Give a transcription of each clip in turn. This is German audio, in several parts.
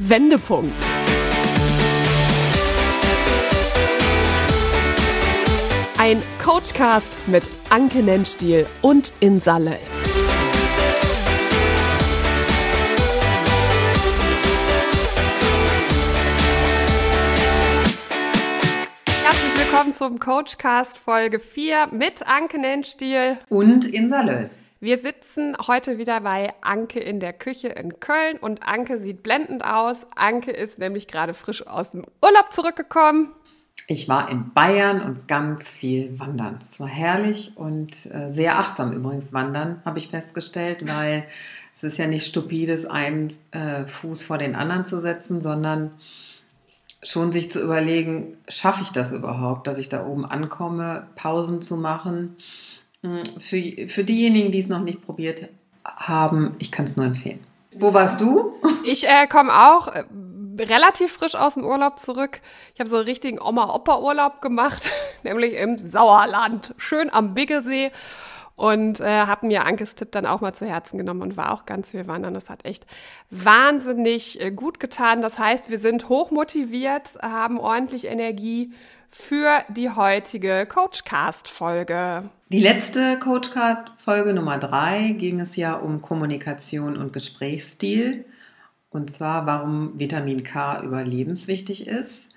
Wendepunkt. Ein Coachcast mit Anke Nennstiel und Insa Löll. Herzlich willkommen zum Coachcast Folge 4 mit Anke Nennstiel und Insa Löll. Wir sitzen heute wieder bei Anke in der Küche in Köln und Anke sieht blendend aus. Anke ist nämlich gerade frisch aus dem Urlaub zurückgekommen. Ich war in Bayern und ganz viel wandern. Es war herrlich und äh, sehr achtsam übrigens wandern, habe ich festgestellt, weil es ist ja nicht stupides, einen äh, Fuß vor den anderen zu setzen, sondern schon sich zu überlegen, schaffe ich das überhaupt, dass ich da oben ankomme, Pausen zu machen für, für diejenigen, die es noch nicht probiert haben, ich kann es nur empfehlen. Wo warst du? Ich äh, komme auch äh, relativ frisch aus dem Urlaub zurück. Ich habe so einen richtigen Oma-Opa-Urlaub gemacht, nämlich im Sauerland, schön am Biggesee. Und äh, habe mir Ankes Tipp dann auch mal zu Herzen genommen und war auch ganz viel wandern. Das hat echt wahnsinnig äh, gut getan. Das heißt, wir sind hochmotiviert, haben ordentlich Energie für die heutige Coachcast-Folge. Die letzte Coachcast-Folge Nummer drei ging es ja um Kommunikation und Gesprächsstil. Und zwar, warum Vitamin K überlebenswichtig ist.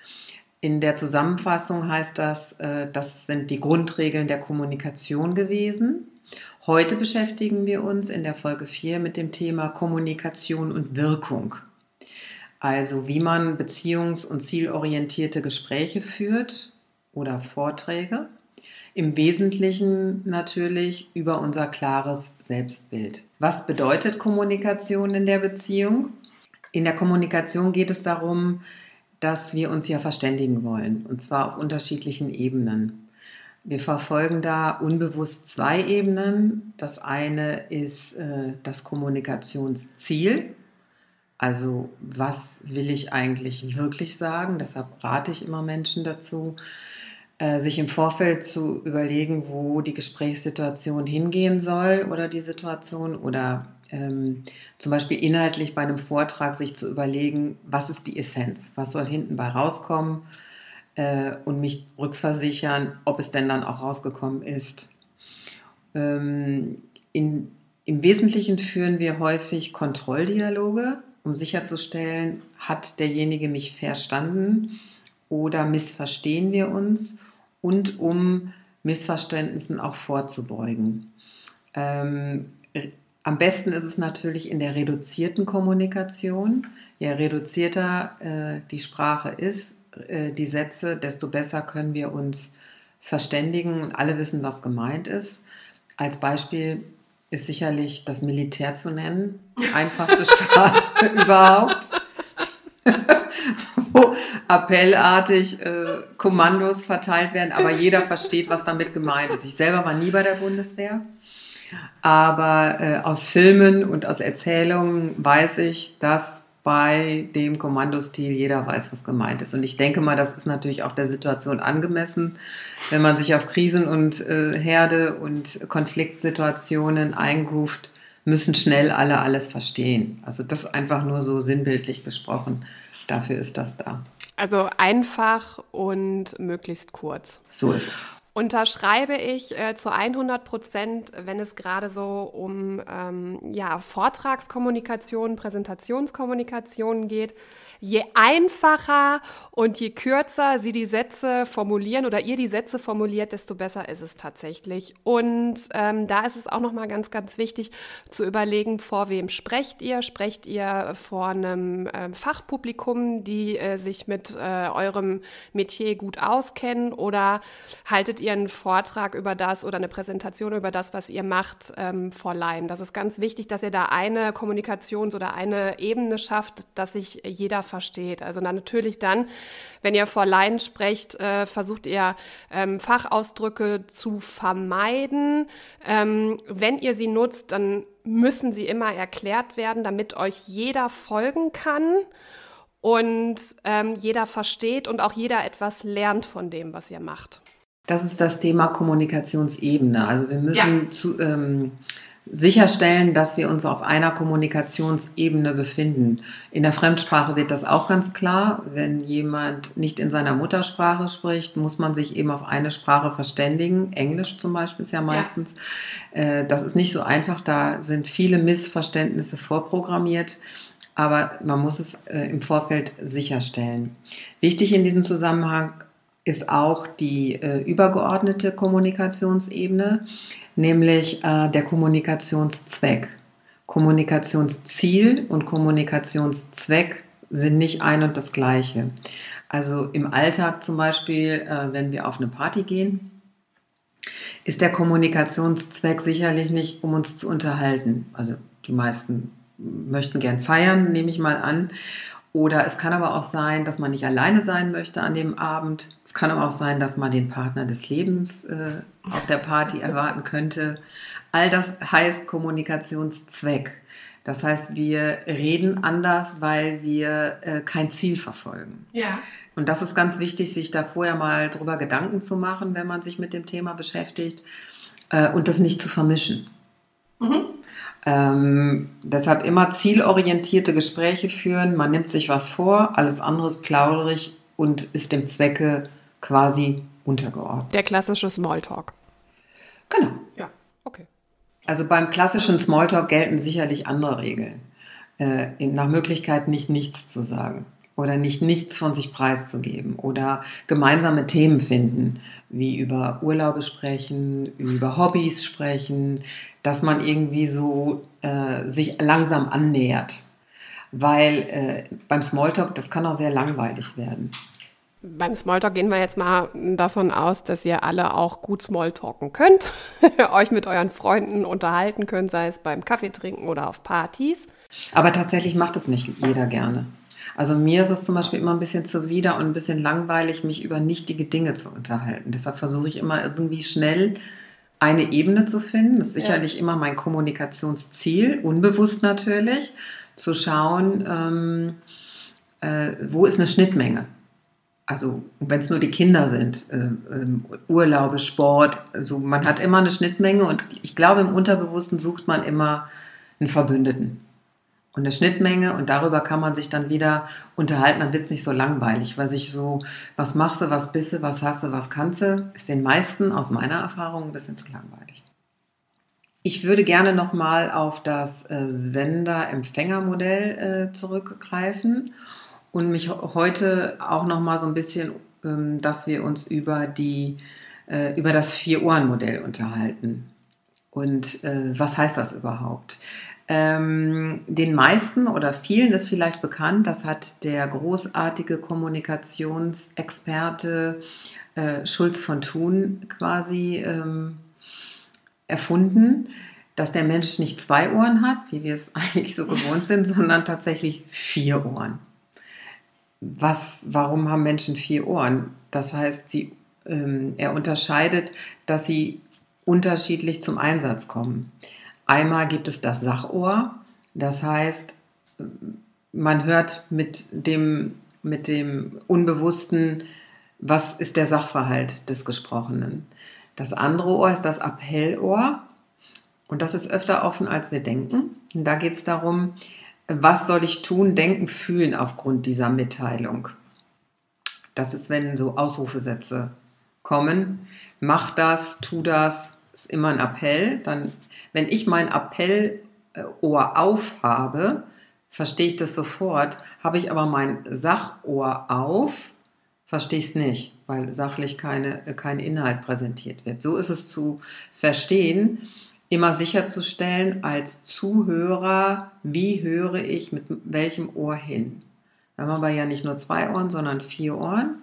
In der Zusammenfassung heißt das, äh, das sind die Grundregeln der Kommunikation gewesen. Heute beschäftigen wir uns in der Folge 4 mit dem Thema Kommunikation und Wirkung. Also wie man beziehungs- und zielorientierte Gespräche führt oder Vorträge. Im Wesentlichen natürlich über unser klares Selbstbild. Was bedeutet Kommunikation in der Beziehung? In der Kommunikation geht es darum, dass wir uns ja verständigen wollen, und zwar auf unterschiedlichen Ebenen. Wir verfolgen da unbewusst zwei Ebenen. Das eine ist äh, das Kommunikationsziel, also was will ich eigentlich wirklich sagen? Deshalb rate ich immer Menschen dazu, äh, sich im Vorfeld zu überlegen, wo die Gesprächssituation hingehen soll oder die Situation oder ähm, zum Beispiel inhaltlich bei einem Vortrag sich zu überlegen, was ist die Essenz, was soll hinten bei rauskommen äh, und mich rückversichern, ob es denn dann auch rausgekommen ist. Ähm, in, Im Wesentlichen führen wir häufig Kontrolldialoge um sicherzustellen, hat derjenige mich verstanden oder missverstehen wir uns und um Missverständnissen auch vorzubeugen. Ähm, am besten ist es natürlich in der reduzierten Kommunikation. Je reduzierter äh, die Sprache ist, äh, die Sätze, desto besser können wir uns verständigen und alle wissen, was gemeint ist. Als Beispiel ist sicherlich das Militär zu nennen. Die einfachste Straße überhaupt. Wo appellartig äh, Kommandos verteilt werden, aber jeder versteht, was damit gemeint ist. Ich selber war nie bei der Bundeswehr, aber äh, aus Filmen und aus Erzählungen weiß ich, dass bei dem Kommandostil jeder weiß, was gemeint ist. Und ich denke mal, das ist natürlich auch der Situation angemessen, wenn man sich auf Krisen und äh, Herde und Konfliktsituationen eingroovt, müssen schnell alle alles verstehen. Also das einfach nur so sinnbildlich gesprochen. Dafür ist das da. Also einfach und möglichst kurz. So ist es. Unterschreibe ich äh, zu 100 Prozent, wenn es gerade so um ähm, ja, Vortragskommunikation, Präsentationskommunikation geht je einfacher und je kürzer Sie die Sätze formulieren oder ihr die Sätze formuliert, desto besser ist es tatsächlich. Und ähm, da ist es auch nochmal ganz, ganz wichtig zu überlegen, vor wem sprecht ihr? Sprecht ihr vor einem äh, Fachpublikum, die äh, sich mit äh, eurem Metier gut auskennen oder haltet ihr einen Vortrag über das oder eine Präsentation über das, was ihr macht, ähm, vor Laien? Das ist ganz wichtig, dass ihr da eine Kommunikations- oder eine Ebene schafft, dass sich jeder versteht. Also dann natürlich dann, wenn ihr vor Laien sprecht, äh, versucht ihr ähm, Fachausdrücke zu vermeiden. Ähm, wenn ihr sie nutzt, dann müssen sie immer erklärt werden, damit euch jeder folgen kann und ähm, jeder versteht und auch jeder etwas lernt von dem, was ihr macht. Das ist das Thema Kommunikationsebene. Also wir müssen ja. zu, ähm, sicherstellen, dass wir uns auf einer Kommunikationsebene befinden. In der Fremdsprache wird das auch ganz klar. Wenn jemand nicht in seiner Muttersprache spricht, muss man sich eben auf eine Sprache verständigen. Englisch zum Beispiel ist ja meistens. Ja. Äh, das ist nicht so einfach. Da sind viele Missverständnisse vorprogrammiert. Aber man muss es äh, im Vorfeld sicherstellen. Wichtig in diesem Zusammenhang ist auch die äh, übergeordnete Kommunikationsebene nämlich äh, der Kommunikationszweck. Kommunikationsziel und Kommunikationszweck sind nicht ein und das gleiche. Also im Alltag zum Beispiel, äh, wenn wir auf eine Party gehen, ist der Kommunikationszweck sicherlich nicht, um uns zu unterhalten. Also die meisten möchten gern feiern, nehme ich mal an. Oder es kann aber auch sein, dass man nicht alleine sein möchte an dem Abend. Es kann aber auch sein, dass man den Partner des Lebens äh, auf der Party erwarten könnte. All das heißt Kommunikationszweck. Das heißt, wir reden anders, weil wir äh, kein Ziel verfolgen. Ja. Und das ist ganz wichtig, sich da vorher mal drüber Gedanken zu machen, wenn man sich mit dem Thema beschäftigt äh, und das nicht zu vermischen. Mhm. Ähm, deshalb immer zielorientierte Gespräche führen. Man nimmt sich was vor, alles andere ist plauderig und ist dem Zwecke quasi untergeordnet. Der klassische Smalltalk. Genau. Ja, okay. Also beim klassischen Smalltalk gelten sicherlich andere Regeln. Äh, nach Möglichkeit nicht nichts zu sagen oder nicht nichts von sich preiszugeben oder gemeinsame Themen finden, wie über Urlaube sprechen, über Hobbys sprechen, dass man irgendwie so äh, sich langsam annähert. Weil äh, beim Smalltalk, das kann auch sehr langweilig werden. Beim Smalltalk gehen wir jetzt mal davon aus, dass ihr alle auch gut Smalltalken könnt, euch mit euren Freunden unterhalten könnt, sei es beim Kaffee trinken oder auf Partys. Aber tatsächlich macht es nicht jeder gerne. Also mir ist es zum Beispiel immer ein bisschen zuwider und ein bisschen langweilig, mich über nichtige Dinge zu unterhalten. Deshalb versuche ich immer irgendwie schnell eine Ebene zu finden. Das ist sicherlich ja. immer mein Kommunikationsziel, unbewusst natürlich, zu schauen, ähm, äh, wo ist eine Schnittmenge. Also wenn es nur die Kinder sind, äh, äh, Urlaube, Sport, also man hat immer eine Schnittmenge und ich glaube, im Unterbewussten sucht man immer einen Verbündeten und eine Schnittmenge und darüber kann man sich dann wieder unterhalten, dann wird es nicht so langweilig, weil sich so, was machst du, was bist du, was hast du, was kannst du, ist den meisten aus meiner Erfahrung ein bisschen zu langweilig. Ich würde gerne nochmal auf das äh, Sender-Empfänger-Modell äh, zurückgreifen und mich heute auch nochmal so ein bisschen, ähm, dass wir uns über, die, äh, über das Vier-Ohren-Modell unterhalten. Und was heißt das überhaupt? Ähm, den meisten oder vielen ist vielleicht bekannt, das hat der großartige Kommunikationsexperte äh, Schulz von Thun quasi ähm, erfunden, dass der Mensch nicht zwei Ohren hat, wie wir es eigentlich so gewohnt sind, sondern tatsächlich vier Ohren. Was, warum haben Menschen vier Ohren? Das heißt, sie, ähm, er unterscheidet, dass sie unterschiedlich zum Einsatz kommen. Einmal gibt es das Sachohr, das heißt, man hört mit dem, mit dem Unbewussten, was ist der Sachverhalt des Gesprochenen. Das andere Ohr ist das Appellohr und das ist öfter offen, als wir denken. Und da geht es darum, was soll ich tun, denken, fühlen aufgrund dieser Mitteilung. Das ist, wenn so Ausrufesätze kommen. Mach das, tu das, ist immer ein Appell. Dann, wenn ich mein Appellohr aufhabe, verstehe ich das sofort. Habe ich aber mein Sachohr auf, verstehe ich es nicht, weil sachlich keine, kein Inhalt präsentiert wird. So ist es zu verstehen, immer sicherzustellen als Zuhörer, wie höre ich mit welchem Ohr hin. Da haben wir aber ja nicht nur zwei Ohren, sondern vier Ohren.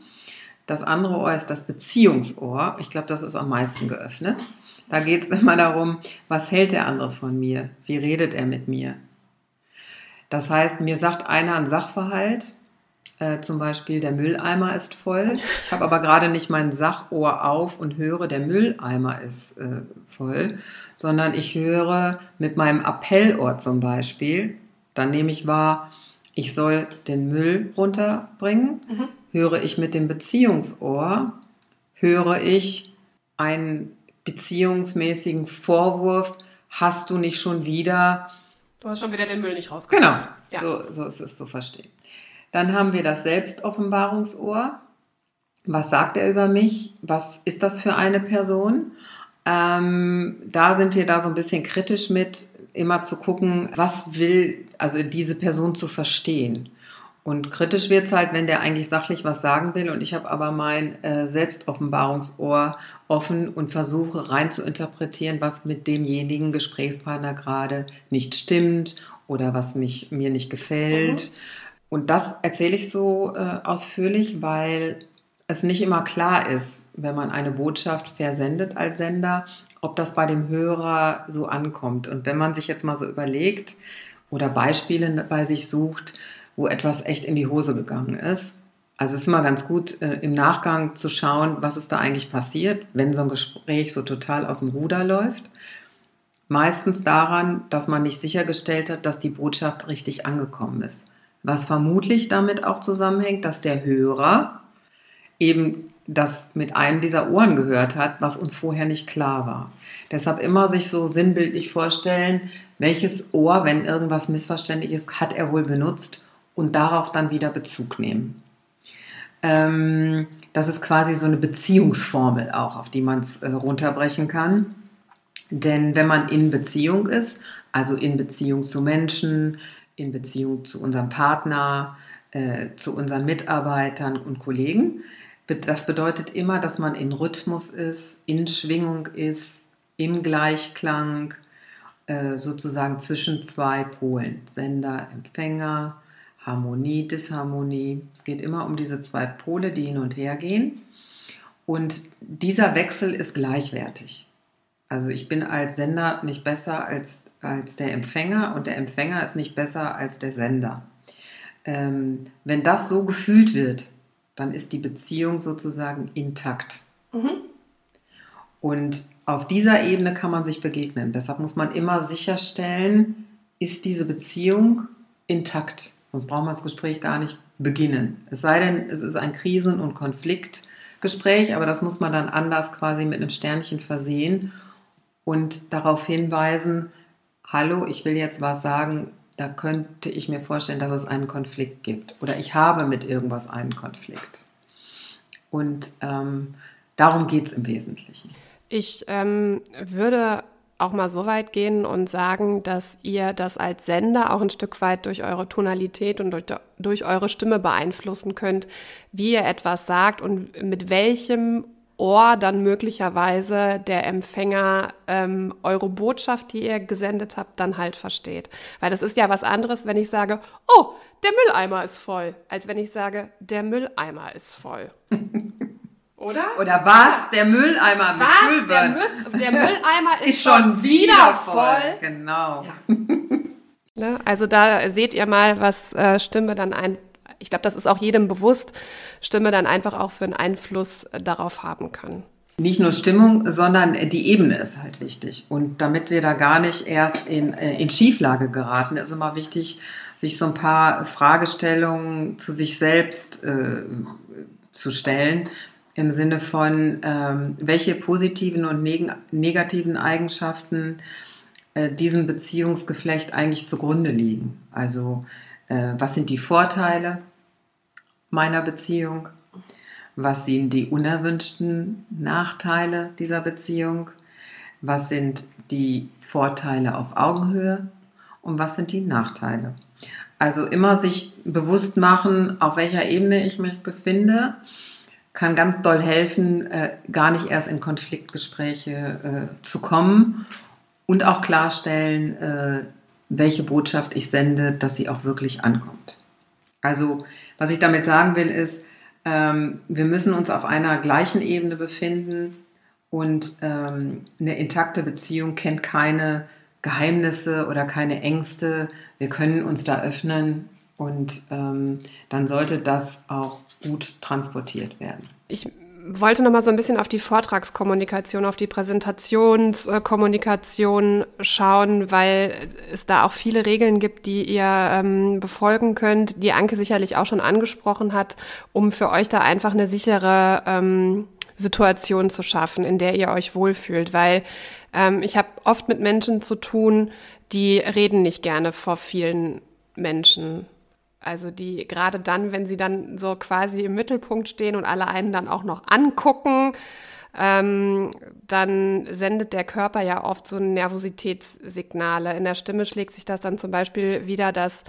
Das andere Ohr ist das Beziehungsohr. Ich glaube, das ist am meisten geöffnet. Da geht es immer darum, was hält der andere von mir? Wie redet er mit mir? Das heißt, mir sagt einer ein Sachverhalt, äh, zum Beispiel der Mülleimer ist voll. Ich habe aber gerade nicht mein Sachohr auf und höre, der Mülleimer ist äh, voll, sondern ich höre mit meinem Appellohr zum Beispiel, dann nehme ich wahr, ich soll den Müll runterbringen. Mhm. Höre ich mit dem Beziehungsohr, höre ich einen beziehungsmäßigen Vorwurf, hast du nicht schon wieder. Du hast schon wieder den Müll nicht rausgebracht. Genau, ja. so, so ist es zu verstehen. Dann haben wir das Selbstoffenbarungsohr. Was sagt er über mich? Was ist das für eine Person? Ähm, da sind wir da so ein bisschen kritisch mit, immer zu gucken, was will, also diese Person zu verstehen. Und kritisch wird es halt, wenn der eigentlich sachlich was sagen will und ich habe aber mein äh, Selbstoffenbarungsohr offen und versuche rein zu interpretieren, was mit demjenigen Gesprächspartner gerade nicht stimmt oder was mich, mir nicht gefällt. Mhm. Und das erzähle ich so äh, ausführlich, weil es nicht immer klar ist, wenn man eine Botschaft versendet als Sender, ob das bei dem Hörer so ankommt. Und wenn man sich jetzt mal so überlegt oder Beispiele bei sich sucht, wo etwas echt in die Hose gegangen ist, also es ist immer ganz gut, äh, im Nachgang zu schauen, was ist da eigentlich passiert, wenn so ein Gespräch so total aus dem Ruder läuft. Meistens daran, dass man nicht sichergestellt hat, dass die Botschaft richtig angekommen ist. Was vermutlich damit auch zusammenhängt, dass der Hörer eben das mit einem dieser Ohren gehört hat, was uns vorher nicht klar war. Deshalb immer sich so sinnbildlich vorstellen, welches Ohr, wenn irgendwas missverständlich ist, hat er wohl benutzt und darauf dann wieder Bezug nehmen. Ähm, das ist quasi so eine Beziehungsformel auch, auf die man es äh, runterbrechen kann. Denn wenn man in Beziehung ist, also in Beziehung zu Menschen, in Beziehung zu unserem Partner, äh, zu unseren Mitarbeitern und Kollegen, das bedeutet immer, dass man in Rhythmus ist, in Schwingung ist, im Gleichklang, äh, sozusagen zwischen zwei Polen, Sender, Empfänger, Harmonie, Disharmonie. Es geht immer um diese zwei Pole, die hin und her gehen. Und dieser Wechsel ist gleichwertig. Also ich bin als Sender nicht besser als, als der Empfänger und der Empfänger ist nicht besser als der Sender. Ähm, wenn das so gefühlt wird, dann ist die Beziehung sozusagen intakt. Mhm. Und auf dieser Ebene kann man sich begegnen. Deshalb muss man immer sicherstellen, ist diese Beziehung intakt. Sonst braucht man das Gespräch gar nicht beginnen. Es sei denn, es ist ein Krisen- und Konfliktgespräch, aber das muss man dann anders quasi mit einem Sternchen versehen und darauf hinweisen, hallo, ich will jetzt was sagen, da könnte ich mir vorstellen, dass es einen Konflikt gibt oder ich habe mit irgendwas einen Konflikt. Und ähm, darum geht es im Wesentlichen. Ich ähm, würde auch mal so weit gehen und sagen, dass ihr das als Sender auch ein Stück weit durch eure Tonalität und durch, durch eure Stimme beeinflussen könnt, wie ihr etwas sagt und mit welchem Ohr dann möglicherweise der Empfänger ähm, eure Botschaft, die ihr gesendet habt, dann halt versteht. Weil das ist ja was anderes, wenn ich sage, oh, der Mülleimer ist voll, als wenn ich sage, der Mülleimer ist voll. Oder? Oder was? Der Mülleimer was? mit Füllbird. Der, der, Mülleimer ist, ist schon wieder voll. voll. Genau. Ja. ne? Also da seht ihr mal, was äh, Stimme dann ein, ich glaube, das ist auch jedem bewusst, Stimme dann einfach auch für einen Einfluss äh, darauf haben kann. Nicht nur Stimmung, sondern die Ebene ist halt wichtig. Und damit wir da gar nicht erst in, äh, in Schieflage geraten, ist immer wichtig, sich so ein paar Fragestellungen zu sich selbst äh, zu stellen. Im Sinne von, ähm, welche positiven und neg negativen Eigenschaften äh, diesem Beziehungsgeflecht eigentlich zugrunde liegen. Also, äh, was sind die Vorteile? meiner Beziehung? Was sind die unerwünschten Nachteile dieser Beziehung? Was sind die Vorteile auf Augenhöhe? Und was sind die Nachteile? Also immer sich bewusst machen, auf welcher Ebene ich mich befinde, kann ganz doll helfen, äh, gar nicht erst in Konfliktgespräche äh, zu kommen und auch klarstellen, äh, welche Botschaft ich sende, dass sie auch wirklich ankommt. Also was ich damit sagen will, ist, ähm, wir müssen uns auf einer gleichen Ebene befinden und ähm, eine intakte Beziehung kennt keine Geheimnisse oder keine Ängste. Wir können uns da öffnen und ähm, dann sollte das auch gut transportiert werden. Ich wollte noch mal so ein bisschen auf die Vortragskommunikation, auf die Präsentationskommunikation schauen, weil es da auch viele Regeln gibt, die ihr ähm, befolgen könnt, die Anke sicherlich auch schon angesprochen hat, um für euch da einfach eine sichere ähm, Situation zu schaffen, in der ihr euch wohlfühlt, weil ähm, ich habe oft mit Menschen zu tun, die reden nicht gerne vor vielen Menschen. Also die gerade dann, wenn sie dann so quasi im Mittelpunkt stehen und alle einen dann auch noch angucken, ähm, dann sendet der Körper ja oft so Nervositätssignale. In der Stimme schlägt sich das dann zum Beispiel wieder, dass,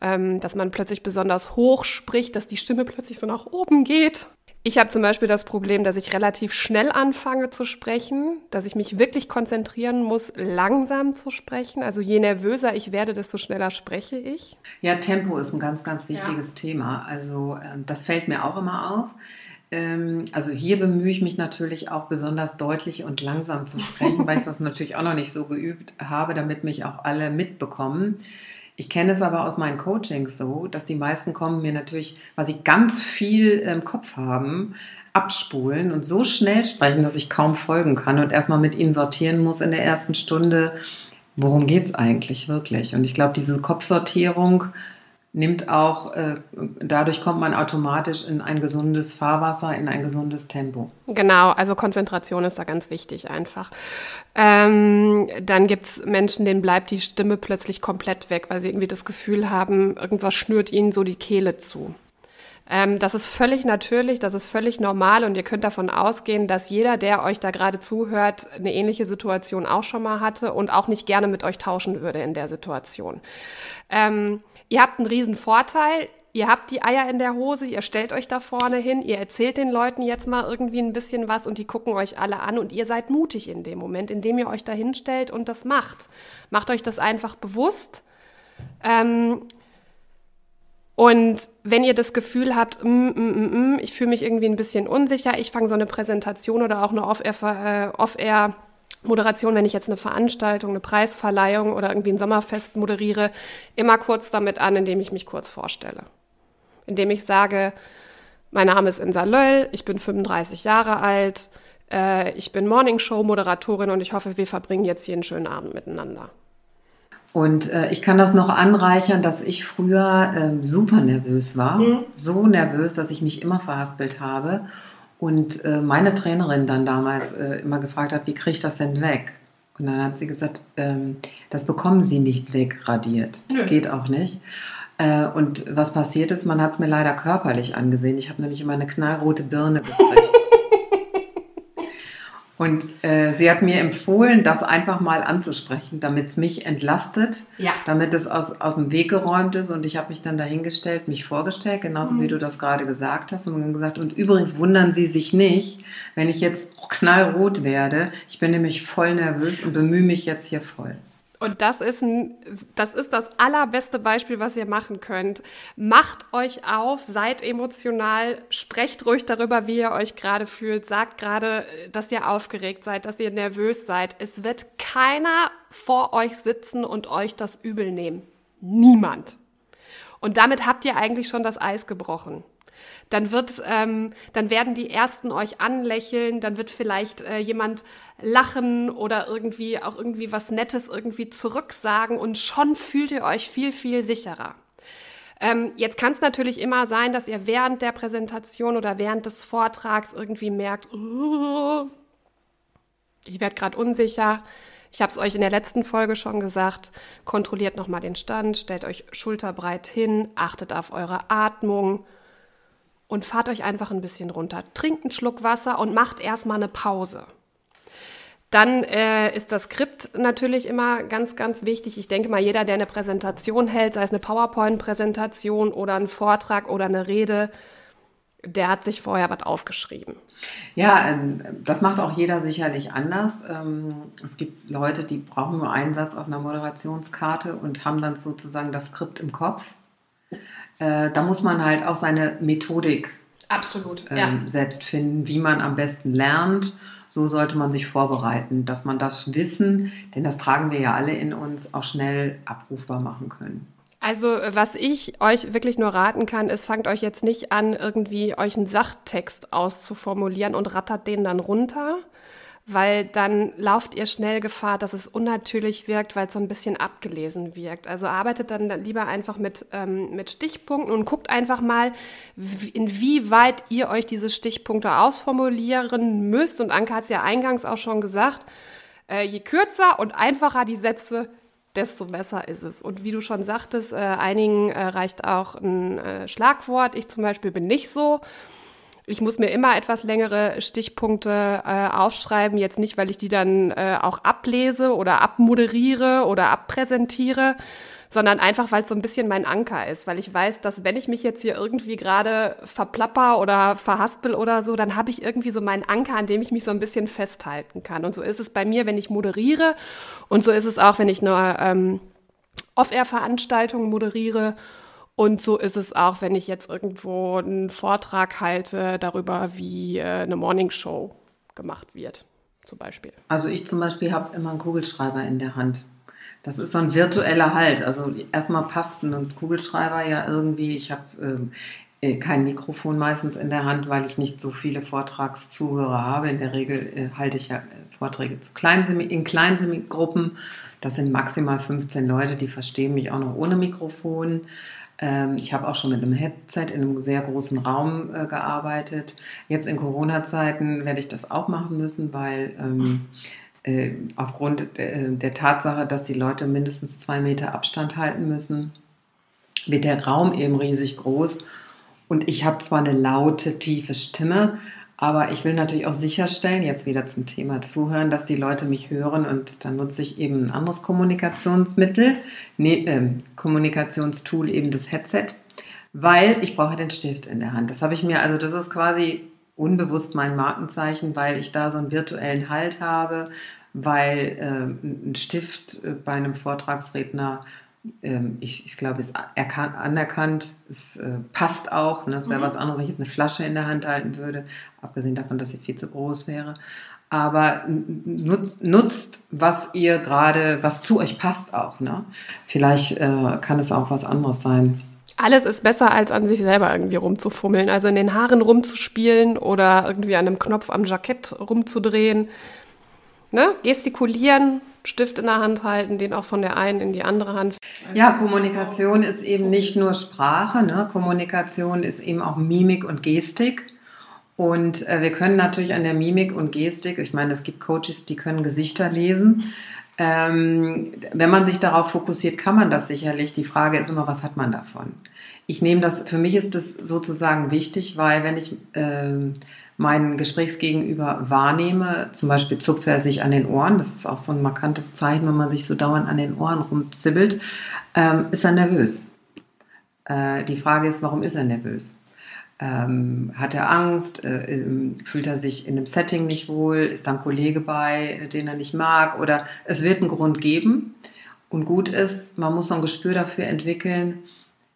ähm, dass man plötzlich besonders hoch spricht, dass die Stimme plötzlich so nach oben geht. Ich habe zum Beispiel das Problem, dass ich relativ schnell anfange zu sprechen, dass ich mich wirklich konzentrieren muss, langsam zu sprechen. Also je nervöser ich werde, desto schneller spreche ich. Ja, Tempo ist ein ganz, ganz wichtiges ja. Thema. Also ähm, das fällt mir auch immer auf. Ähm, also hier bemühe ich mich natürlich auch besonders deutlich und langsam zu sprechen, weil ich das natürlich auch noch nicht so geübt habe, damit mich auch alle mitbekommen. Ich kenne es aber aus meinen Coachings so, dass die meisten kommen mir natürlich, weil sie ganz viel im Kopf haben, abspulen und so schnell sprechen, dass ich kaum folgen kann und erstmal mit ihnen sortieren muss in der ersten Stunde, worum geht es eigentlich wirklich. Und ich glaube, diese Kopfsortierung nimmt auch, äh, dadurch kommt man automatisch in ein gesundes Fahrwasser, in ein gesundes Tempo. Genau, also Konzentration ist da ganz wichtig einfach. Ähm, dann gibt es Menschen, denen bleibt die Stimme plötzlich komplett weg, weil sie irgendwie das Gefühl haben, irgendwas schnürt ihnen so die Kehle zu. Ähm, das ist völlig natürlich, das ist völlig normal und ihr könnt davon ausgehen, dass jeder, der euch da gerade zuhört, eine ähnliche Situation auch schon mal hatte und auch nicht gerne mit euch tauschen würde in der Situation. Ähm, Ihr habt einen riesen Vorteil. Ihr habt die Eier in der Hose, ihr stellt euch da vorne hin, ihr erzählt den Leuten jetzt mal irgendwie ein bisschen was und die gucken euch alle an und ihr seid mutig in dem Moment, in dem ihr euch da hinstellt und das macht. Macht euch das einfach bewusst. Ähm, und wenn ihr das Gefühl habt, mm, mm, mm, mm ich fühle mich irgendwie ein bisschen unsicher, ich fange so eine Präsentation oder auch eine Off-Air, äh, Moderation, wenn ich jetzt eine Veranstaltung, eine Preisverleihung oder irgendwie ein Sommerfest moderiere, immer kurz damit an, indem ich mich kurz vorstelle. Indem ich sage, mein Name ist Insa Löll, ich bin 35 Jahre alt, äh, ich bin Morningshow-Moderatorin und ich hoffe, wir verbringen jetzt hier einen schönen Abend miteinander. Und äh, ich kann das noch anreichern, dass ich früher äh, super nervös war. Mhm. So nervös, dass ich mich immer verhaspelt habe. Und äh, meine Trainerin dann damals äh, immer gefragt hat, wie kriege ich das denn weg? Und dann hat sie gesagt, ähm, das bekommen Sie nicht wegradiert. Das ja. geht auch nicht. Äh, und was passiert ist, man hat es mir leider körperlich angesehen. Ich habe nämlich immer eine knallrote Birne gekriegt. Und äh, sie hat mir empfohlen, das einfach mal anzusprechen, damit es mich entlastet, ja. damit es aus, aus dem Weg geräumt ist. Und ich habe mich dann dahingestellt, mich vorgestellt, genauso mhm. wie du das gerade gesagt hast. Und dann gesagt, und übrigens wundern Sie sich nicht, wenn ich jetzt knallrot werde. Ich bin nämlich voll nervös und bemühe mich jetzt hier voll. Und das ist, ein, das ist das allerbeste Beispiel, was ihr machen könnt. Macht euch auf, seid emotional, sprecht ruhig darüber, wie ihr euch gerade fühlt. Sagt gerade, dass ihr aufgeregt seid, dass ihr nervös seid. Es wird keiner vor euch sitzen und euch das übel nehmen. Niemand. Und damit habt ihr eigentlich schon das Eis gebrochen dann wird, ähm, dann werden die ersten euch anlächeln, dann wird vielleicht äh, jemand lachen oder irgendwie auch irgendwie was Nettes irgendwie zurücksagen und schon fühlt ihr euch viel, viel sicherer. Ähm, jetzt kann es natürlich immer sein, dass ihr während der Präsentation oder während des Vortrags irgendwie merkt, oh, ich werde gerade unsicher. Ich habe es euch in der letzten Folge schon gesagt. Kontrolliert nochmal den Stand, stellt euch schulterbreit hin, achtet auf eure Atmung und fahrt euch einfach ein bisschen runter. Trinkt einen Schluck Wasser und macht erstmal eine Pause. Dann äh, ist das Skript natürlich immer ganz, ganz wichtig. Ich denke mal, jeder, der eine Präsentation hält, sei es eine PowerPoint-Präsentation oder ein Vortrag oder eine Rede, der hat sich vorher was aufgeschrieben. Ja, ähm, das macht auch jeder sicherlich anders. Ähm, es gibt Leute, die brauchen nur einen Satz auf einer Moderationskarte und haben dann sozusagen das Skript im Kopf äh, da muss man halt auch seine Methodik Absolut, ähm, ja. selbst finden, wie man am besten lernt. So sollte man sich vorbereiten, dass man das Wissen, denn das tragen wir ja alle in uns, auch schnell abrufbar machen können. Also was ich euch wirklich nur raten kann, ist, fangt euch jetzt nicht an, irgendwie euch einen Sachtext auszuformulieren und rattert den dann runter, weil dann lauft ihr schnell Gefahr, dass es unnatürlich wirkt, weil es so ein bisschen abgelesen wirkt. Also arbeitet dann lieber einfach mit, ähm, mit Stichpunkten und guckt einfach mal, inwieweit ihr euch diese Stichpunkte ausformulieren müsst. Und Anke hat es ja eingangs auch schon gesagt, äh, je kürzer und einfacher die Sätze, desto besser ist es. Und wie du schon sagtest, äh, einigen äh, reicht auch ein äh, Schlagwort. Ich zum Beispiel bin nicht so. Ich muss mir immer etwas längere Stichpunkte äh, aufschreiben, jetzt nicht, weil ich die dann äh, auch ablese oder abmoderiere oder abpräsentiere, sondern einfach, weil es so ein bisschen mein Anker ist, weil ich weiß, dass wenn ich mich jetzt hier irgendwie gerade verplapper oder verhaspel oder so, dann habe ich irgendwie so meinen Anker, an dem ich mich so ein bisschen festhalten kann. Und so ist es bei mir, wenn ich moderiere. Und so ist es auch, wenn ich eine ähm, Off-Air-Veranstaltung moderiere und so ist es auch, wenn ich jetzt irgendwo einen Vortrag halte darüber, wie äh, eine Morningshow gemacht wird, zum Beispiel. Also ich zum Beispiel habe immer einen Kugelschreiber in der Hand. Das ist so ein virtueller Halt. Also erstmal passt ein Kugelschreiber ja irgendwie. Ich habe ähm, äh, kein Mikrofon meistens in der Hand, weil ich nicht so viele Vortragszuhörer habe. In der Regel äh, halte ich ja äh, Vorträge zu kleinen, in kleinen Gruppen. Das sind maximal 15 Leute, die verstehen mich auch noch ohne Mikrofon. Ähm, ich habe auch schon mit einem Headset in einem sehr großen Raum äh, gearbeitet. Jetzt in Corona-Zeiten werde ich das auch machen müssen, weil ähm, äh, aufgrund äh, der Tatsache, dass die Leute mindestens zwei Meter Abstand halten müssen, wird der Raum eben riesig groß. Und ich habe zwar eine laute, tiefe Stimme, aber ich will natürlich auch sicherstellen, jetzt wieder zum Thema Zuhören, dass die Leute mich hören und dann nutze ich eben ein anderes Kommunikationsmittel, nee, äh, Kommunikationstool, eben das Headset, weil ich brauche den Stift in der Hand. Das habe ich mir, also das ist quasi unbewusst mein Markenzeichen, weil ich da so einen virtuellen Halt habe, weil äh, ein Stift äh, bei einem Vortragsredner ich, ich glaube, ist anerkannt, es äh, passt auch. Ne? Es wäre mhm. was anderes, wenn ich jetzt eine Flasche in der Hand halten würde, abgesehen davon, dass sie viel zu groß wäre. Aber nutzt, nutzt was ihr gerade, was zu euch passt auch. Ne? Vielleicht äh, kann es auch was anderes sein. Alles ist besser, als an sich selber irgendwie rumzufummeln. Also in den Haaren rumzuspielen oder irgendwie an einem Knopf am Jackett rumzudrehen. Ne? Gestikulieren, Stift in der Hand halten, den auch von der einen in die andere Hand. Ja, Kommunikation ist eben nicht nur Sprache, ne? Kommunikation ist eben auch Mimik und Gestik. Und äh, wir können natürlich an der Mimik und Gestik, ich meine, es gibt Coaches, die können Gesichter lesen. Ähm, wenn man sich darauf fokussiert, kann man das sicherlich. Die Frage ist immer, was hat man davon? Ich nehme das, für mich ist das sozusagen wichtig, weil wenn ich äh, meinen Gesprächsgegenüber wahrnehme, zum Beispiel zupft er sich an den Ohren, das ist auch so ein markantes Zeichen, wenn man sich so dauernd an den Ohren rumzibbelt, ähm, ist er nervös. Äh, die Frage ist, warum ist er nervös? Ähm, hat er Angst? Äh, ähm, fühlt er sich in einem Setting nicht wohl? Ist da ein Kollege bei, den er nicht mag? Oder es wird einen Grund geben. Und gut ist, man muss so ein Gespür dafür entwickeln,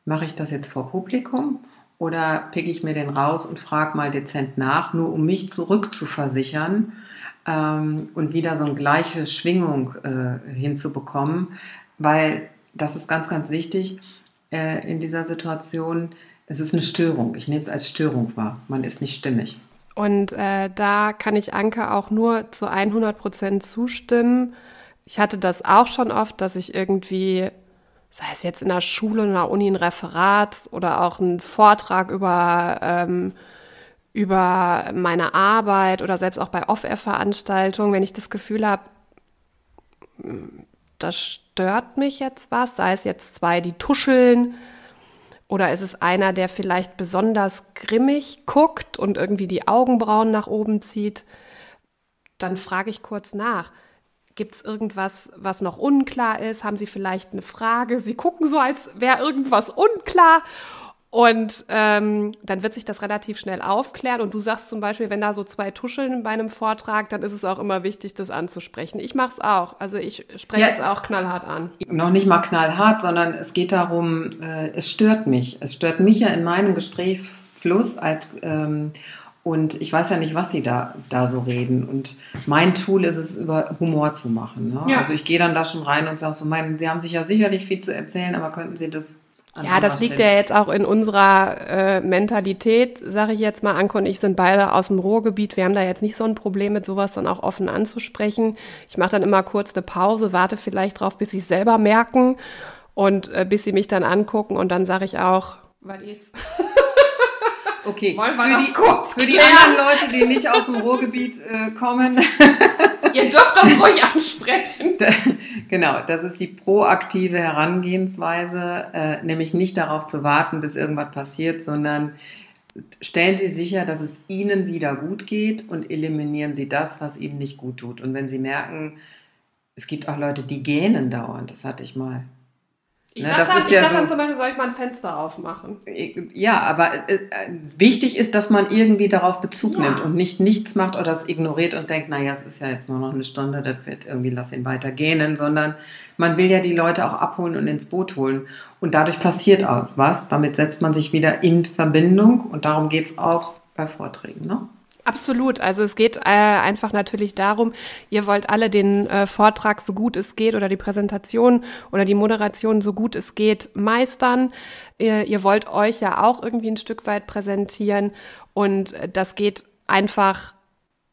mache ich das jetzt vor Publikum oder picke ich mir den raus und frage mal dezent nach, nur um mich zurückzuversichern ähm, und wieder so eine gleiche Schwingung äh, hinzubekommen, weil das ist ganz, ganz wichtig äh, in dieser Situation. Es ist eine Störung. Ich nehme es als Störung wahr. Man ist nicht stimmig. Und äh, da kann ich Anke auch nur zu 100 Prozent zustimmen. Ich hatte das auch schon oft, dass ich irgendwie sei es jetzt in der Schule, in der Uni ein Referat oder auch ein Vortrag über, ähm, über meine Arbeit oder selbst auch bei Off-Air-Veranstaltungen, wenn ich das Gefühl habe, das stört mich jetzt was, sei es jetzt zwei, die tuscheln, oder ist es einer, der vielleicht besonders grimmig guckt und irgendwie die Augenbrauen nach oben zieht, dann frage ich kurz nach. Gibt es irgendwas, was noch unklar ist? Haben Sie vielleicht eine Frage? Sie gucken so, als wäre irgendwas unklar. Und ähm, dann wird sich das relativ schnell aufklären. Und du sagst zum Beispiel, wenn da so zwei tuscheln bei einem Vortrag, dann ist es auch immer wichtig, das anzusprechen. Ich mache es auch. Also ich spreche ja, es auch knallhart an. Noch nicht mal knallhart, sondern es geht darum, äh, es stört mich. Es stört mich ja in meinem Gesprächsfluss als ähm, und ich weiß ja nicht, was sie da, da so reden. Und mein Tool ist es, über Humor zu machen. Ne? Ja. Also ich gehe dann da schon rein und sage so, mein, Sie haben sich ja sicherlich viel zu erzählen, aber könnten Sie das Ja, das liegt ja jetzt auch in unserer äh, Mentalität, sage ich jetzt mal. Anko und ich sind beide aus dem Ruhrgebiet. Wir haben da jetzt nicht so ein Problem mit sowas dann auch offen anzusprechen. Ich mache dann immer kurz eine Pause, warte vielleicht drauf, bis sie es selber merken und äh, bis sie mich dann angucken und dann sage ich auch, weil ich Okay, für die, für die anderen Leute, die nicht aus dem Ruhrgebiet äh, kommen. Ihr dürft das ruhig ansprechen. genau, das ist die proaktive Herangehensweise, äh, nämlich nicht darauf zu warten, bis irgendwas passiert, sondern stellen Sie sicher, dass es Ihnen wieder gut geht und eliminieren Sie das, was Ihnen nicht gut tut. Und wenn Sie merken, es gibt auch Leute, die gähnen dauernd, das hatte ich mal. Ich ne, sag, dann, ich ja sag so, dann zum Beispiel, soll ich mal ein Fenster aufmachen? Ja, aber äh, wichtig ist, dass man irgendwie darauf Bezug ja. nimmt und nicht nichts macht oder es ignoriert und denkt, naja, es ist ja jetzt nur noch eine Stunde, das wird irgendwie, lass ihn weiter gähnen, sondern man will ja die Leute auch abholen und ins Boot holen. Und dadurch passiert auch was. Damit setzt man sich wieder in Verbindung und darum geht es auch bei Vorträgen. Ne? Absolut. Also es geht äh, einfach natürlich darum, ihr wollt alle den äh, Vortrag so gut es geht oder die Präsentation oder die Moderation so gut es geht meistern. Ihr, ihr wollt euch ja auch irgendwie ein Stück weit präsentieren und das geht einfach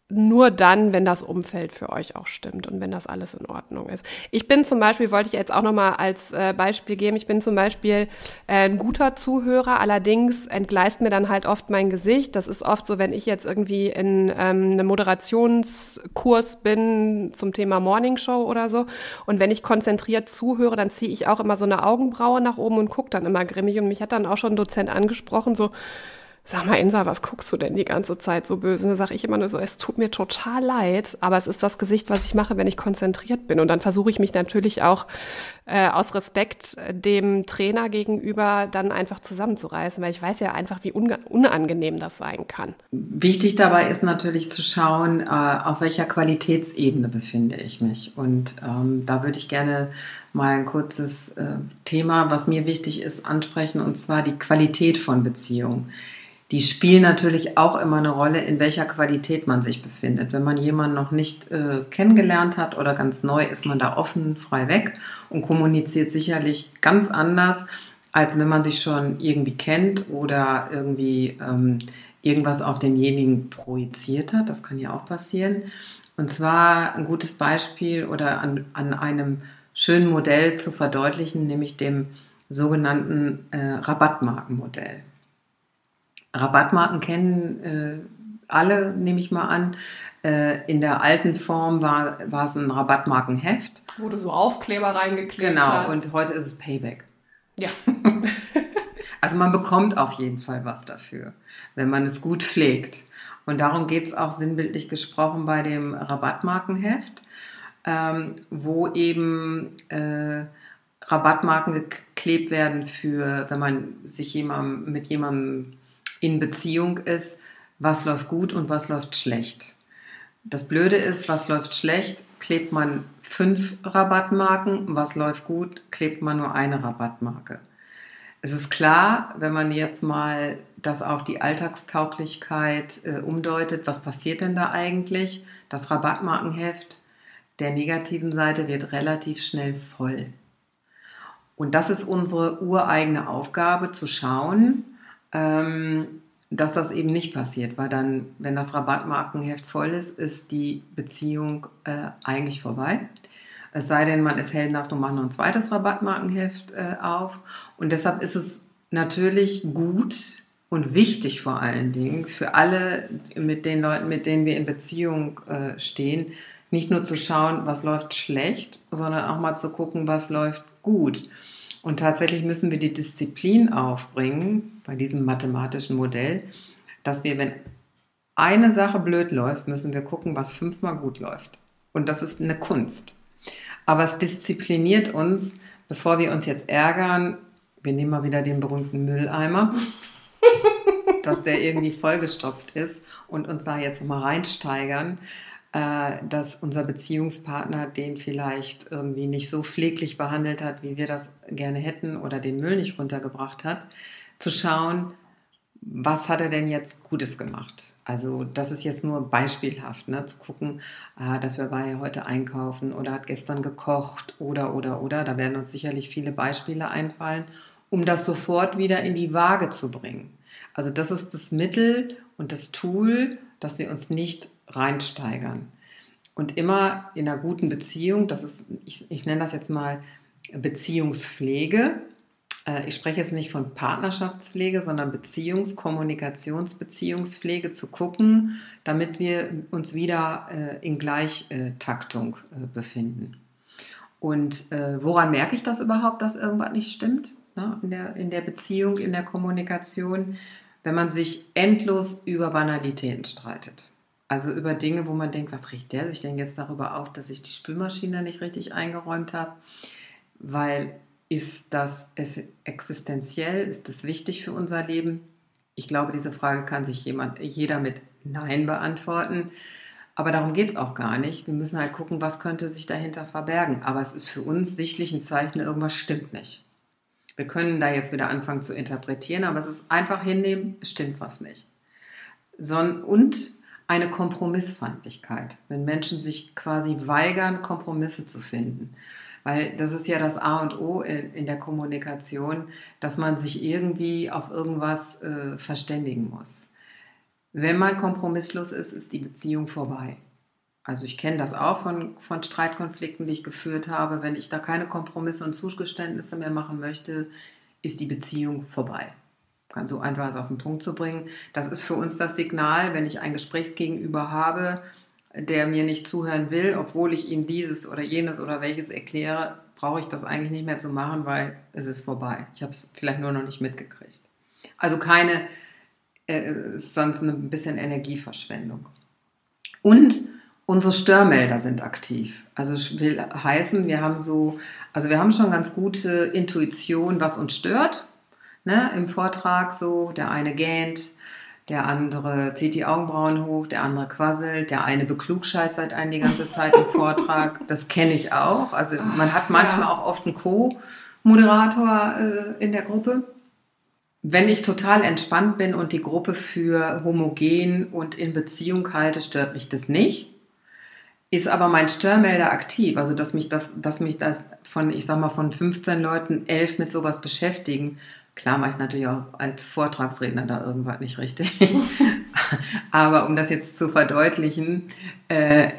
nur dann, wenn das Umfeld für euch auch stimmt und wenn das alles in Ordnung ist. Ich bin zum Beispiel, wollte ich jetzt auch nochmal als äh, Beispiel geben, ich bin zum Beispiel äh, ein guter Zuhörer, allerdings entgleist mir dann halt oft mein Gesicht. Das ist oft so, wenn ich jetzt irgendwie in ähm, einem Moderationskurs bin zum Thema Morningshow oder so und wenn ich konzentriert zuhöre, dann ziehe ich auch immer so eine Augenbraue nach oben und gucke dann immer grimmig und mich hat dann auch schon ein Dozent angesprochen, so, sag mal, Insa, was guckst du denn die ganze Zeit so böse? Und da sage ich immer nur so, es tut mir total leid, aber es ist das Gesicht, was ich mache, wenn ich konzentriert bin. Und dann versuche ich mich natürlich auch äh, aus Respekt dem Trainer gegenüber dann einfach zusammenzureißen, weil ich weiß ja einfach, wie unangenehm das sein kann. Wichtig dabei ist natürlich zu schauen, äh, auf welcher Qualitätsebene befinde ich mich. Und ähm, da würde ich gerne mal ein kurzes äh, Thema, was mir wichtig ist, ansprechen, und zwar die Qualität von Beziehungen die spielen natürlich auch immer eine Rolle, in welcher Qualität man sich befindet. Wenn man jemanden noch nicht äh, kennengelernt hat oder ganz neu, ist man da offen, frei weg und kommuniziert sicherlich ganz anders, als wenn man sich schon irgendwie kennt oder irgendwie ähm, irgendwas auf denjenigen projiziert hat. Das kann ja auch passieren. Und zwar ein gutes Beispiel oder an, an einem schönen Modell zu verdeutlichen, nämlich dem sogenannten äh, Rabattmarkenmodell. Rabattmarken kennen äh, alle, nehme ich mal an. Äh, in der alten Form war, war es ein Rabattmarkenheft. Wo du so Aufkleber reingeklebt genau, hast. Genau, und heute ist es Payback. Ja. also man bekommt auf jeden Fall was dafür, wenn man es gut pflegt. Und darum geht es auch sinnbildlich gesprochen bei dem Rabattmarkenheft, ähm, wo eben äh, Rabattmarken geklebt werden für, wenn man sich jemandem, mit jemandem in Beziehung ist, was läuft gut und was läuft schlecht. Das Blöde ist, was läuft schlecht, klebt man fünf Rabattmarken, was läuft gut, klebt man nur eine Rabattmarke. Es ist klar, wenn man jetzt mal das auf die Alltagstauglichkeit äh, umdeutet, was passiert denn da eigentlich? Das Rabattmarkenheft der negativen Seite wird relativ schnell voll. Und das ist unsere ureigene Aufgabe, zu schauen, ähm, dass das eben nicht passiert, weil dann, wenn das Rabattmarkenheft voll ist, ist die Beziehung äh, eigentlich vorbei. Es sei denn, man ist heldenhaft und macht noch ein zweites Rabattmarkenheft äh, auf. Und deshalb ist es natürlich gut und wichtig vor allen Dingen für alle, mit den Leuten, mit denen wir in Beziehung äh, stehen, nicht nur zu schauen, was läuft schlecht, sondern auch mal zu gucken, was läuft gut. Und tatsächlich müssen wir die Disziplin aufbringen bei diesem mathematischen Modell, dass wir, wenn eine Sache blöd läuft, müssen wir gucken, was fünfmal gut läuft. Und das ist eine Kunst. Aber es diszipliniert uns, bevor wir uns jetzt ärgern, wir nehmen mal wieder den berühmten Mülleimer, dass der irgendwie vollgestopft ist und uns da jetzt mal reinsteigern, dass unser Beziehungspartner den vielleicht irgendwie nicht so pfleglich behandelt hat, wie wir das gerne hätten oder den Müll nicht runtergebracht hat, zu schauen, was hat er denn jetzt Gutes gemacht? Also das ist jetzt nur beispielhaft, ne? zu gucken, ah, dafür war er heute einkaufen oder hat gestern gekocht oder, oder, oder. Da werden uns sicherlich viele Beispiele einfallen um das sofort wieder in die Waage zu bringen. Also das ist das Mittel und das Tool, dass wir uns nicht reinsteigern. Und immer in einer guten Beziehung, das ist, ich, ich nenne das jetzt mal Beziehungspflege. Äh, ich spreche jetzt nicht von Partnerschaftspflege, sondern Beziehungs-, Kommunikationsbeziehungspflege zu gucken, damit wir uns wieder äh, in Gleichtaktung äh, befinden. Und woran merke ich das überhaupt, dass irgendwas nicht stimmt ne, in, der, in der Beziehung, in der Kommunikation? Wenn man sich endlos über Banalitäten streitet. Also über Dinge, wo man denkt, was riecht der sich denn jetzt darüber auf, dass ich die Spülmaschine nicht richtig eingeräumt habe? Weil ist das existenziell? Ist das wichtig für unser Leben? Ich glaube, diese Frage kann sich jemand, jeder mit Nein beantworten. Aber darum geht es auch gar nicht. Wir müssen halt gucken, was könnte sich dahinter verbergen. Aber es ist für uns sichtlich ein Zeichen, irgendwas stimmt nicht. Wir können da jetzt wieder anfangen zu interpretieren, aber es ist einfach hinnehmen, es stimmt was nicht. und eine Kompromissfeindlichkeit, wenn Menschen sich quasi weigern, Kompromisse zu finden. Weil das ist ja das A und O in, in der Kommunikation, dass man sich irgendwie auf irgendwas äh, verständigen muss. Wenn man kompromisslos ist, ist die Beziehung vorbei. Also ich kenne das auch von, von Streitkonflikten, die ich geführt habe. Wenn ich da keine Kompromisse und Zugeständnisse mehr machen möchte, ist die Beziehung vorbei kann so einfach auf den Punkt zu bringen. Das ist für uns das Signal, wenn ich ein Gesprächsgegenüber habe, der mir nicht zuhören will, obwohl ich ihm dieses oder jenes oder welches erkläre, brauche ich das eigentlich nicht mehr zu machen, weil es ist vorbei. Ich habe es vielleicht nur noch nicht mitgekriegt. Also keine, äh, sonst ein bisschen Energieverschwendung. Und unsere Störmelder sind aktiv. Also will heißen, wir haben so, also wir haben schon ganz gute Intuition, was uns stört ne, im Vortrag so, der eine gähnt, der andere zieht die Augenbrauen hoch, der andere quasselt, der eine beklugscheißert einen die ganze Zeit im Vortrag. Das kenne ich auch. Also man hat manchmal ja. auch oft einen Co-Moderator äh, in der Gruppe. Wenn ich total entspannt bin und die Gruppe für homogen und in Beziehung halte, stört mich das nicht. Ist aber mein Störmelder aktiv, also dass mich das, dass mich das von, ich sag mal, von 15 Leuten elf mit sowas beschäftigen, Klar mache ich natürlich auch als Vortragsredner da irgendwas nicht richtig. Aber um das jetzt zu verdeutlichen, äh,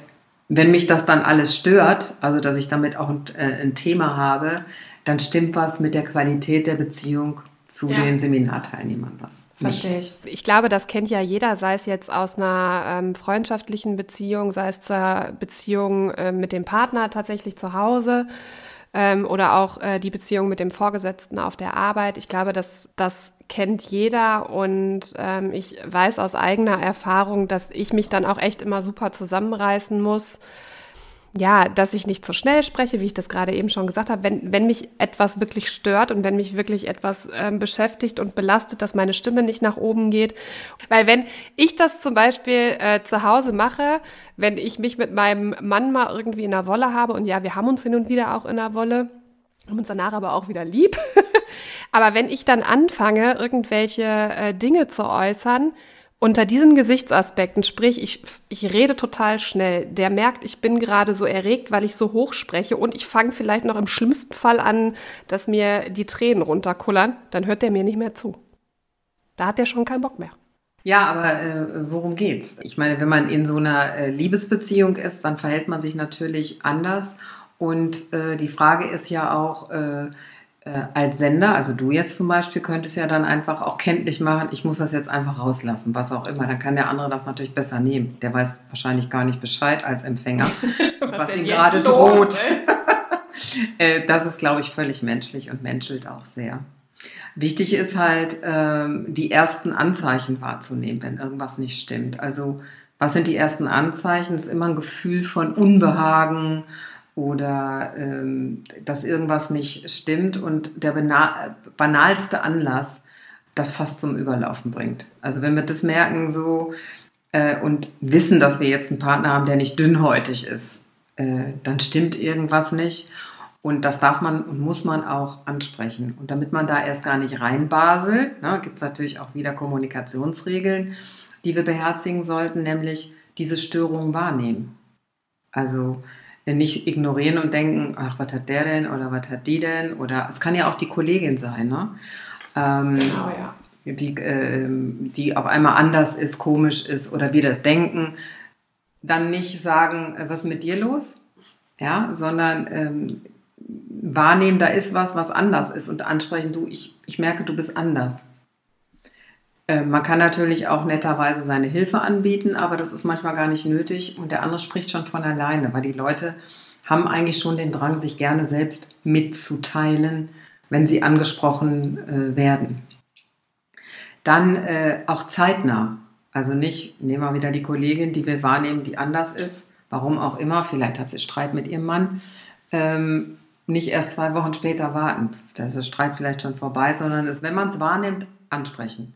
wenn mich das dann alles stört, also dass ich damit auch ein, äh, ein, Thema habe, dann stimmt was mit der Qualität der Beziehung zu ja. den Seminarteilnehmern was. Verstehe ich. Ich glaube, das kennt ja jeder, sei es jetzt aus einer ähm, freundschaftlichen Beziehung, sei es zur Beziehung äh, mit dem Partner tatsächlich zu Hause ähm, oder auch äh, die Beziehung mit dem Vorgesetzten auf der Arbeit. Ich glaube, dass das kennt jeder und ähm, ich weiß aus eigener Erfahrung, dass ich mich dann auch echt immer super zusammenreißen muss ja, dass ich nicht zu schnell spreche, wie ich das gerade eben schon gesagt habe. Wenn, wenn mich etwas wirklich stört und wenn mich wirklich etwas ähm, beschäftigt und belastet, dass meine Stimme nicht nach oben geht. Weil wenn ich das zum Beispiel äh, zu Hause mache, wenn ich mich mit meinem Mann mal irgendwie in der Wolle habe, und ja, wir haben uns hin und wieder auch in der Wolle, haben uns danach aber auch wieder lieb. aber wenn ich dann anfange, irgendwelche äh, Dinge zu äußern, unter diesen Gesichtsaspekten, sprich, ich, ich rede total schnell, der merkt, ich bin gerade so erregt, weil ich so hoch spreche und ich fange vielleicht noch im schlimmsten Fall an, dass mir die Tränen runterkullern, dann hört der mir nicht mehr zu. Da hat der schon keinen Bock mehr. Ja, aber äh, worum geht's? Ich meine, wenn man in so einer äh, Liebesbeziehung ist, dann verhält man sich natürlich anders. Und äh, die Frage ist ja auch, äh, als Sender, also du jetzt zum Beispiel, könntest ja dann einfach auch kenntlich machen, ich muss das jetzt einfach rauslassen, was auch immer. Dann kann der andere das natürlich besser nehmen. Der weiß wahrscheinlich gar nicht Bescheid als Empfänger, was, was ihm gerade droht. Äh, das ist, glaube ich, völlig menschlich und menschelt auch sehr. Wichtig ist halt, ähm, die ersten Anzeichen wahrzunehmen, wenn irgendwas nicht stimmt. Also, was sind die ersten Anzeichen? Das ist immer ein Gefühl von Unbehagen, oder ähm, dass irgendwas nicht stimmt und der banalste Anlass das fast zum Überlaufen bringt. Also wenn wir das merken so äh, und wissen, dass wir jetzt einen Partner haben, der nicht dünnhäutig ist, äh, dann stimmt irgendwas nicht. Und das darf man und muss man auch ansprechen. Und damit man da erst gar nicht reinbaselt, ne, gibt es natürlich auch wieder Kommunikationsregeln, die wir beherzigen sollten, nämlich diese Störung wahrnehmen. Also nicht ignorieren und denken, ach, was hat der denn oder was hat die denn? Oder es kann ja auch die Kollegin sein, ne? Ähm, genau, ja. Die, äh, die auf einmal anders ist, komisch ist oder wir das denken. Dann nicht sagen, äh, was ist mit dir los? Ja, sondern ähm, wahrnehmen, da ist was, was anders ist und ansprechen, du, ich, ich merke, du bist anders. Äh, man kann natürlich auch netterweise seine Hilfe anbieten, aber das ist manchmal gar nicht nötig und der andere spricht schon von alleine, weil die Leute haben eigentlich schon den Drang, sich gerne selbst mitzuteilen, wenn sie angesprochen äh, werden. Dann äh, auch zeitnah. Also nicht, nehmen wir wieder die Kollegin, die wir wahrnehmen, die anders ist, warum auch immer, vielleicht hat sie Streit mit ihrem Mann, ähm, nicht erst zwei Wochen später warten. Da ist der Streit vielleicht schon vorbei, sondern es, wenn man es wahrnimmt, ansprechen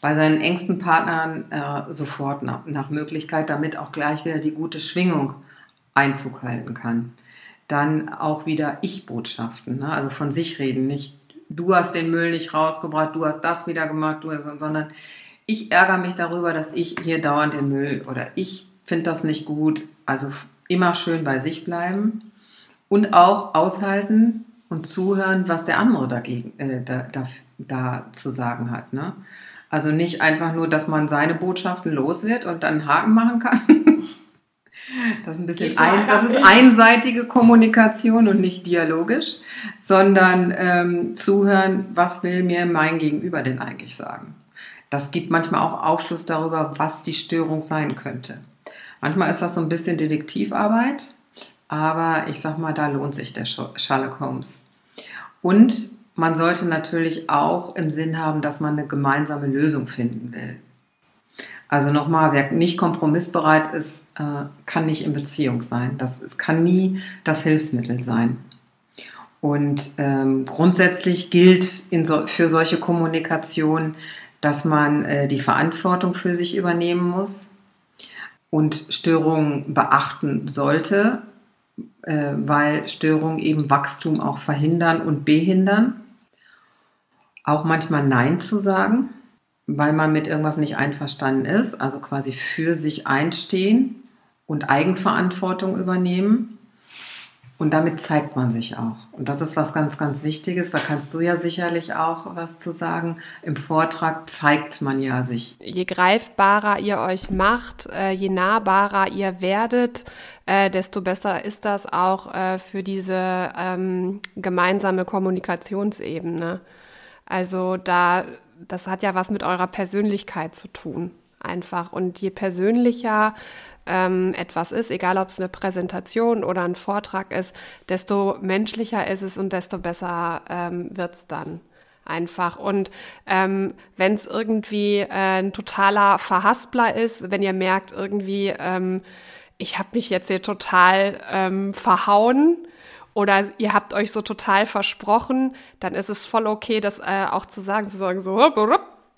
bei seinen engsten Partnern äh, sofort nach, nach, Möglichkeit, damit auch gleich wieder die gute Schwingung Einzug halten kann. Dann auch wieder Ich-Botschaften, ne? also von sich reden, nicht du hast den Müll nicht rausgebracht, du hast das wieder gemacht, du hast, sondern ich ärgere mich darüber, dass ich hier dauernd den Müll oder ich finde das nicht gut. Also immer schön bei sich bleiben und auch aushalten und zuhören, was der andere dagegen äh, da, da, da, zu sagen hat. Ne? Also nicht einfach nur, dass man seine Botschaften los wird und dann einen Haken machen kann. Das ist ein bisschen ein, das ist einseitige Kommunikation und nicht dialogisch, sondern ähm, zuhören, was will mir mein Gegenüber denn eigentlich sagen. Das gibt manchmal auch Aufschluss darüber, was die Störung sein könnte. Manchmal ist das so ein bisschen Detektivarbeit, aber ich sag mal, da lohnt sich der Sherlock Holmes. Und man sollte natürlich auch im Sinn haben, dass man eine gemeinsame Lösung finden will. Also nochmal, wer nicht kompromissbereit ist, äh, kann nicht in Beziehung sein. Das kann nie das Hilfsmittel sein. Und ähm, grundsätzlich gilt so, für solche Kommunikation, dass man äh, die Verantwortung für sich übernehmen muss und Störungen beachten sollte, äh, weil Störungen eben Wachstum auch verhindern und behindern auch manchmal Nein zu sagen, weil man mit irgendwas nicht einverstanden ist, also quasi für sich einstehen und Eigenverantwortung übernehmen. Und damit zeigt man sich auch. Und das ist was ganz, ganz Wichtiges. Da kannst du ja sicherlich auch was zu sagen. Im Vortrag zeigt man ja sich. Je greifbarer ihr euch macht, äh, je nahbarer ihr werdet, äh, desto besser ist das auch äh, für diese ähm, gemeinsame Kommunikationsebene. Also da, das hat ja was mit eurer Persönlichkeit zu tun, einfach. Und je persönlicher ähm, etwas ist, egal ob es eine Präsentation oder ein Vortrag ist, desto menschlicher ist es und desto besser ähm, wird es dann einfach. Und ähm, wenn es irgendwie äh, ein totaler Verhaspler ist, wenn ihr merkt, irgendwie, ähm, ich habe mich jetzt hier total ähm, verhauen, oder ihr habt euch so total versprochen, dann ist es voll okay, das äh, auch zu sagen, zu sagen so,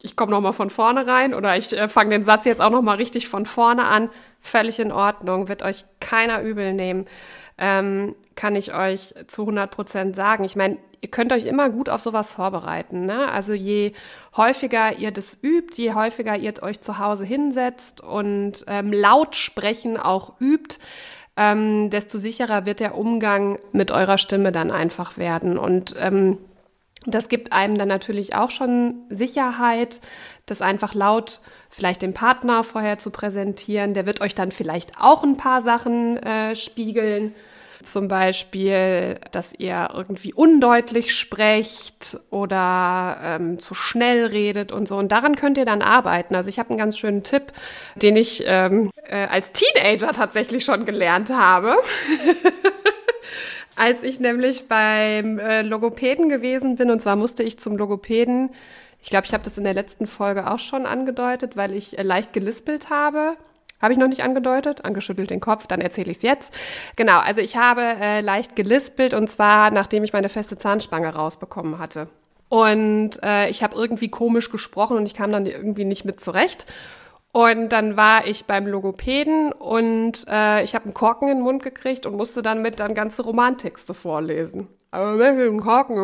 ich komme noch mal von vorne rein oder ich äh, fange den Satz jetzt auch noch mal richtig von vorne an. Völlig in Ordnung, wird euch keiner übel nehmen, ähm, kann ich euch zu 100 Prozent sagen. Ich meine, ihr könnt euch immer gut auf sowas vorbereiten. Ne? Also je häufiger ihr das übt, je häufiger ihr euch zu Hause hinsetzt und ähm, laut sprechen auch übt, ähm, desto sicherer wird der Umgang mit eurer Stimme dann einfach werden. Und ähm, das gibt einem dann natürlich auch schon Sicherheit, das einfach laut vielleicht dem Partner vorher zu präsentieren. Der wird euch dann vielleicht auch ein paar Sachen äh, spiegeln. Zum Beispiel, dass ihr irgendwie undeutlich sprecht oder ähm, zu schnell redet und so. Und daran könnt ihr dann arbeiten. Also ich habe einen ganz schönen Tipp, den ich ähm, äh, als Teenager tatsächlich schon gelernt habe. als ich nämlich beim äh, Logopäden gewesen bin. Und zwar musste ich zum Logopäden. Ich glaube, ich habe das in der letzten Folge auch schon angedeutet, weil ich äh, leicht gelispelt habe. Habe ich noch nicht angedeutet, angeschüttelt den Kopf, dann erzähle ich es jetzt. Genau, also ich habe äh, leicht gelispelt und zwar nachdem ich meine feste Zahnspange rausbekommen hatte. Und äh, ich habe irgendwie komisch gesprochen und ich kam dann irgendwie nicht mit zurecht. Und dann war ich beim Logopäden und äh, ich habe einen Korken in den Mund gekriegt und musste dann mit dann ganze Romantexte vorlesen. Aber welchen Korken?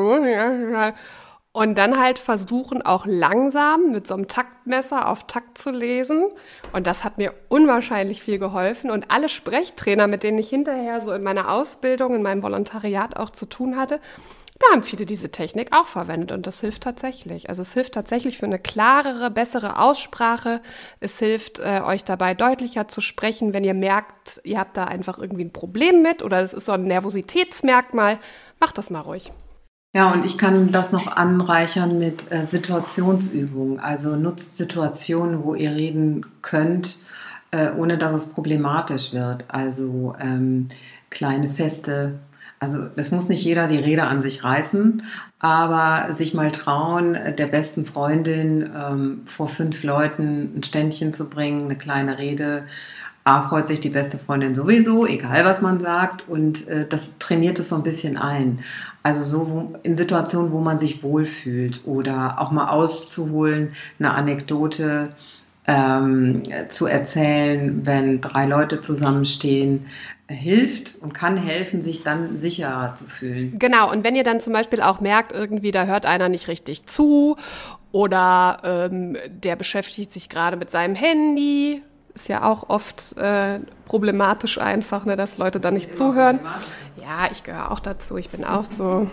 Und dann halt versuchen, auch langsam mit so einem Taktmesser auf Takt zu lesen. Und das hat mir unwahrscheinlich viel geholfen. Und alle Sprechtrainer, mit denen ich hinterher so in meiner Ausbildung, in meinem Volontariat auch zu tun hatte, da haben viele diese Technik auch verwendet und das hilft tatsächlich. Also es hilft tatsächlich für eine klarere, bessere Aussprache. Es hilft äh, euch dabei deutlicher zu sprechen, wenn ihr merkt, ihr habt da einfach irgendwie ein Problem mit oder es ist so ein Nervositätsmerkmal. Macht das mal ruhig. Ja, und ich kann das noch anreichern mit äh, Situationsübungen. Also nutzt Situationen, wo ihr reden könnt, äh, ohne dass es problematisch wird. Also ähm, kleine Feste, also es muss nicht jeder die Rede an sich reißen, aber sich mal trauen, der besten Freundin ähm, vor fünf Leuten ein Ständchen zu bringen, eine kleine Rede. A, freut sich die beste Freundin sowieso, egal was man sagt, und äh, das trainiert es so ein bisschen ein. Also so wo, in Situationen, wo man sich wohlfühlt oder auch mal auszuholen, eine Anekdote ähm, zu erzählen, wenn drei Leute zusammenstehen, hilft und kann helfen, sich dann sicherer zu fühlen. Genau, und wenn ihr dann zum Beispiel auch merkt, irgendwie da hört einer nicht richtig zu oder ähm, der beschäftigt sich gerade mit seinem Handy, ist ja auch oft äh, problematisch einfach, ne, dass Leute da nicht zuhören. Ja, ich gehöre auch dazu, ich bin auch so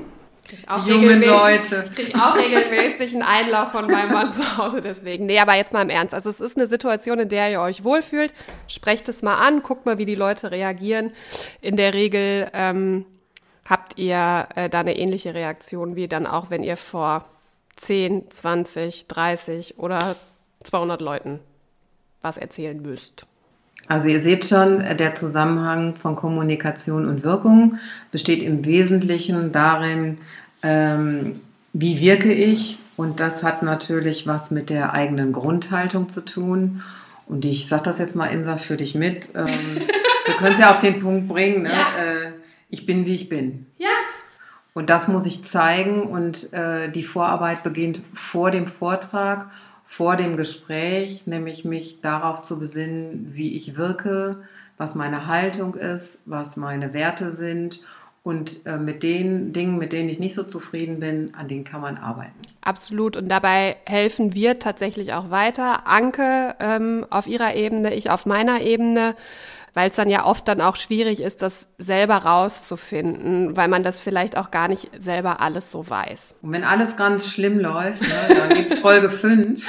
die jungen Leute. Ich kriege auch regelmäßig einen Einlauf von meinem Mann zu Hause, deswegen. Nee, aber jetzt mal im Ernst. Also es ist eine Situation, in der ihr euch wohlfühlt. Sprecht es mal an, guckt mal, wie die Leute reagieren. In der Regel ähm, habt ihr äh, da eine ähnliche Reaktion wie dann auch, wenn ihr vor 10, 20, 30 oder 200 Leuten was erzählen müsst. Also ihr seht schon, der Zusammenhang von Kommunikation und Wirkung besteht im Wesentlichen darin, ähm, wie wirke ich. Und das hat natürlich was mit der eigenen Grundhaltung zu tun. Und ich sage das jetzt mal, Insa, für dich mit. Ähm, wir können es ja auf den Punkt bringen. Ne? Ja. Äh, ich bin, wie ich bin. Ja. Und das muss ich zeigen. Und äh, die Vorarbeit beginnt vor dem Vortrag vor dem Gespräch, nämlich mich darauf zu besinnen, wie ich wirke, was meine Haltung ist, was meine Werte sind und äh, mit den Dingen, mit denen ich nicht so zufrieden bin, an denen kann man arbeiten. Absolut. Und dabei helfen wir tatsächlich auch weiter. Anke ähm, auf ihrer Ebene, ich auf meiner Ebene weil es dann ja oft dann auch schwierig ist, das selber rauszufinden, weil man das vielleicht auch gar nicht selber alles so weiß. Und wenn alles ganz schlimm läuft, ne, dann gibt es Folge 5.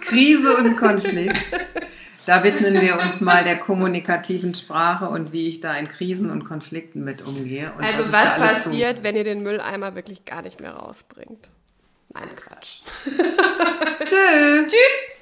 Krise und Konflikt. Da widmen wir uns mal der kommunikativen Sprache und wie ich da in Krisen und Konflikten mit umgehe. also was, was passiert, tue. wenn ihr den Mülleimer wirklich gar nicht mehr rausbringt? Nein, Quatsch. Tschüss. Tschüss.